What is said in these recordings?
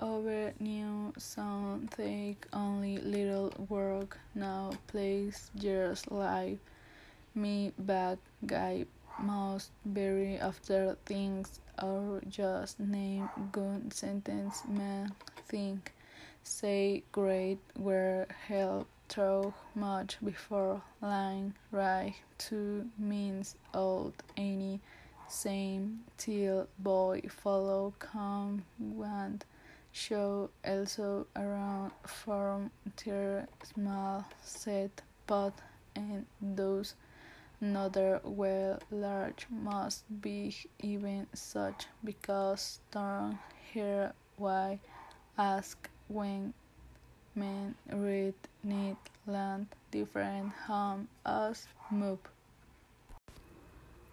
over new song take only little work now plays years life me bad guy must bury after things or just name good sentence man think say great were help through much before line right to means old any same till boy follow come want show also around from their small set pot and those another well large must be even such because turn here why ask when men read need land different home us move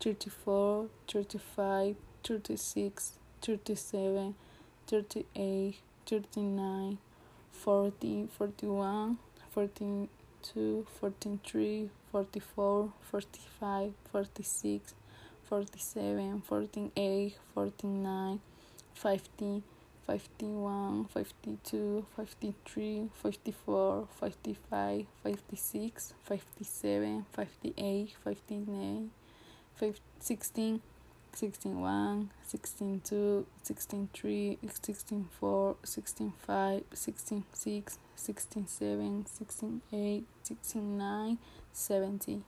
34, 35, 36, 37, 38, 39, 40, 41, 42, 43, 44, 45, 46, 47, 48, 49, 50, 51, 52, 53, 54, 55, 56, 57, 58, 59, 16, 16 1, 16 2, 16 3, 16 4, 16 5, 16 6, 16 7, 16 8, 16 9, 70.